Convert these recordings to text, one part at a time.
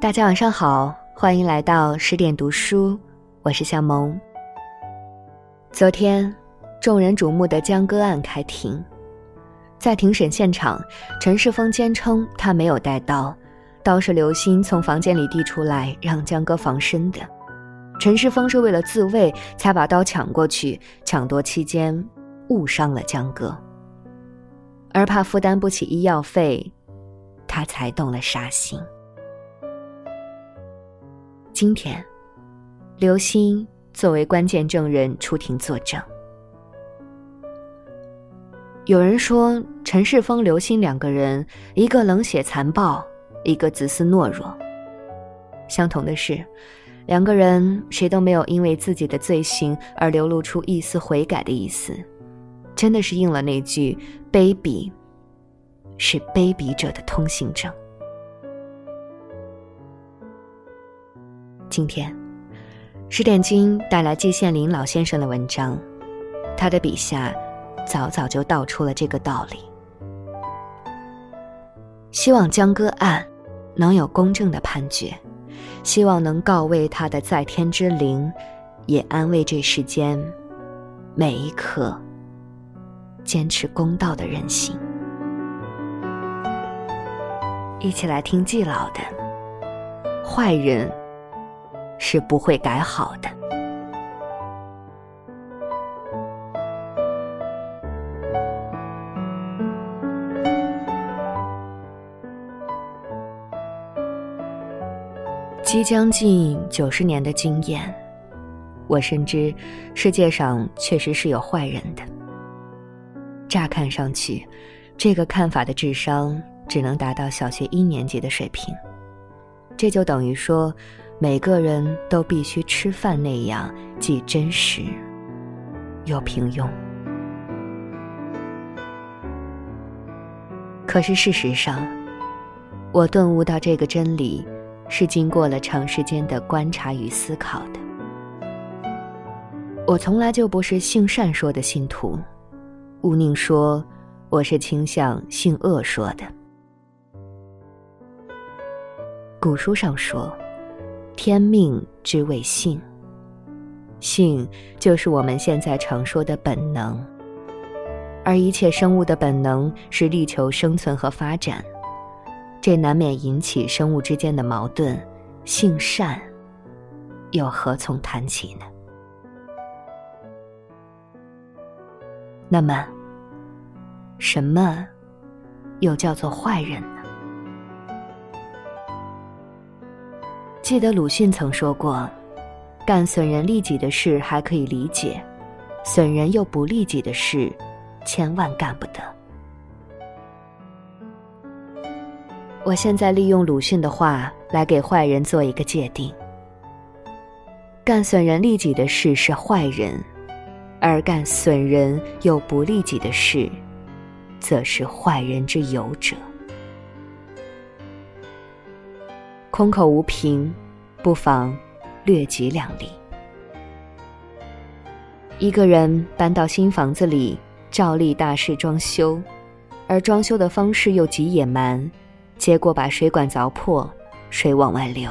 大家晚上好，欢迎来到十点读书，我是向萌。昨天，众人瞩目的江歌案开庭，在庭审现场，陈世峰坚称他没有带刀，刀是刘鑫从房间里递出来让江歌防身的。陈世峰是为了自卫才把刀抢过去，抢夺期间误伤了江歌，而怕负担不起医药费，他才动了杀心。今天，刘鑫作为关键证人出庭作证。有人说陈世峰、刘鑫两个人，一个冷血残暴，一个自私懦弱。相同的是，两个人谁都没有因为自己的罪行而流露出一丝悔改的意思，真的是应了那句“卑鄙是卑鄙者的通行证”。今天，十点君带来季羡林老先生的文章，他的笔下早早就道出了这个道理。希望江歌案能有公正的判决，希望能告慰他的在天之灵，也安慰这世间每一颗坚持公道的人心。一起来听季老的坏人。是不会改好的。即将近九十年的经验，我深知世界上确实是有坏人的。乍看上去，这个看法的智商只能达到小学一年级的水平，这就等于说。每个人都必须吃饭那样，既真实又平庸。可是事实上，我顿悟到这个真理，是经过了长时间的观察与思考的。我从来就不是性善说的信徒，毋宁说我是倾向性恶说的。古书上说。天命之谓性，性就是我们现在常说的本能，而一切生物的本能是力求生存和发展，这难免引起生物之间的矛盾。性善，又何从谈起呢？那么，什么又叫做坏人呢？记得鲁迅曾说过：“干损人利己的事还可以理解，损人又不利己的事，千万干不得。”我现在利用鲁迅的话来给坏人做一个界定：干损人利己的事是坏人，而干损人又不利己的事，则是坏人之有者。空口无凭，不妨略举两例。一个人搬到新房子里，照例大肆装修，而装修的方式又极野蛮，结果把水管凿破，水往外流。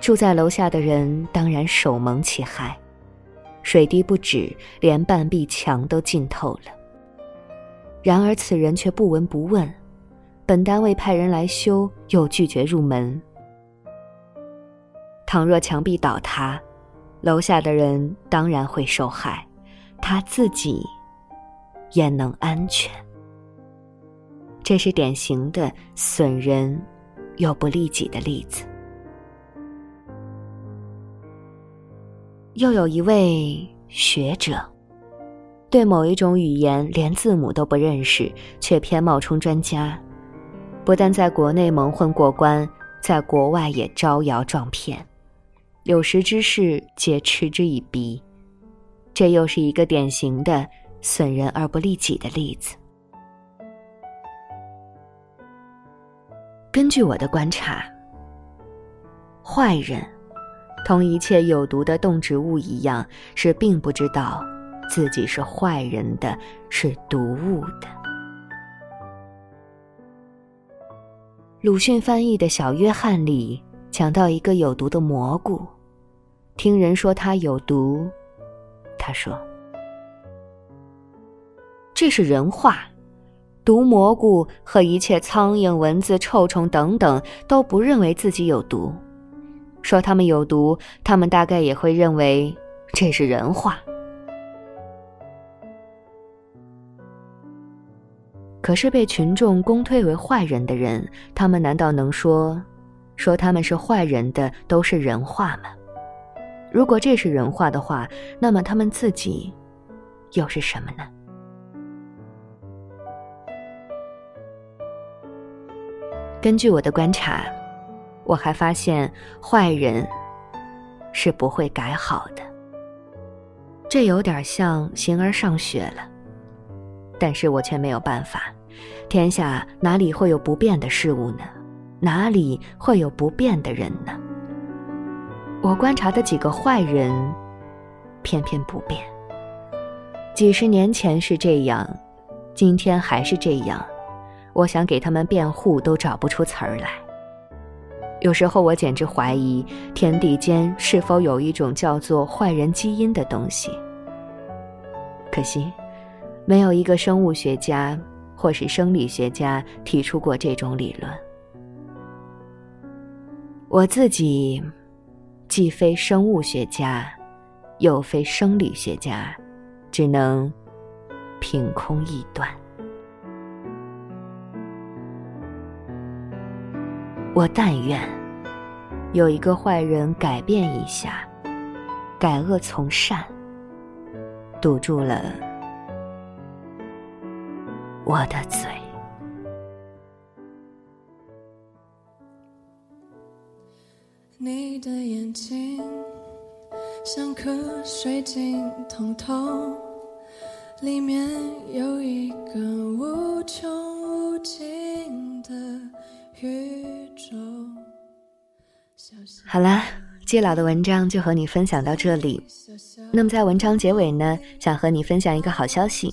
住在楼下的人当然手蒙其害，水滴不止，连半壁墙都浸透了。然而此人却不闻不问。本单位派人来修，又拒绝入门。倘若墙壁倒塌，楼下的人当然会受害，他自己也能安全。这是典型的损人又不利己的例子。又有一位学者，对某一种语言连字母都不认识，却偏冒充专家。不但在国内蒙混过关，在国外也招摇撞骗，有识之士皆嗤之以鼻。这又是一个典型的损人而不利己的例子。根据我的观察，坏人同一切有毒的动植物一样，是并不知道自己是坏人的，是毒物的。鲁迅翻译的小约翰里讲到一个有毒的蘑菇，听人说它有毒，他说：“这是人话。”毒蘑菇和一切苍蝇、蚊子、臭虫等等都不认为自己有毒，说他们有毒，他们大概也会认为这是人话。可是被群众公推为坏人的人，他们难道能说，说他们是坏人的都是人话吗？如果这是人话的话，那么他们自己又是什么呢？根据我的观察，我还发现坏人是不会改好的。这有点像形而上学了，但是我却没有办法。天下哪里会有不变的事物呢？哪里会有不变的人呢？我观察的几个坏人，偏偏不变。几十年前是这样，今天还是这样。我想给他们辩护，都找不出词儿来。有时候我简直怀疑，天地间是否有一种叫做坏人基因的东西。可惜，没有一个生物学家或是生理学家提出过这种理论。我自己既非生物学家，又非生理学家，只能凭空臆断。我但愿有一个坏人改变一下，改恶从善，堵住了我的嘴。你的眼睛像颗水晶通透，里面有一个无穷无尽的宇宙。好啦，季老的文章就和你分享到这里。那么在文章结尾呢，想和你分享一个好消息。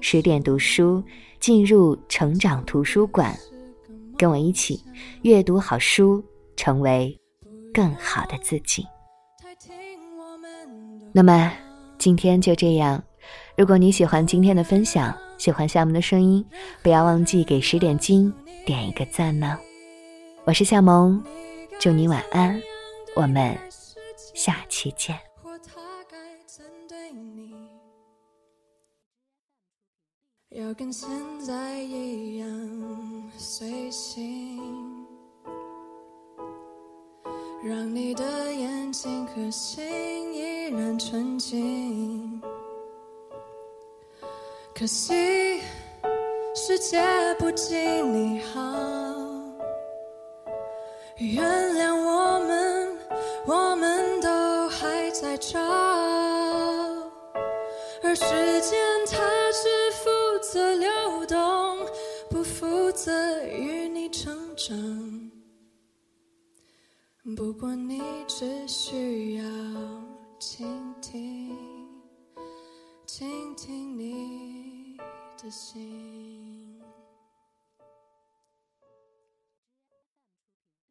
十点读书”，进入成长图书馆，跟我一起阅读好书，成为更好的自己。那么今天就这样，如果你喜欢今天的分享，喜欢夏萌的声音，不要忘记给十点金点一个赞呢。我是夏萌。祝你晚安，我们下期见。要跟现在一样随性，让你的眼睛和心依然纯净。可惜世界不及你好。原谅我成长。不过你只需要倾听，倾听你的心。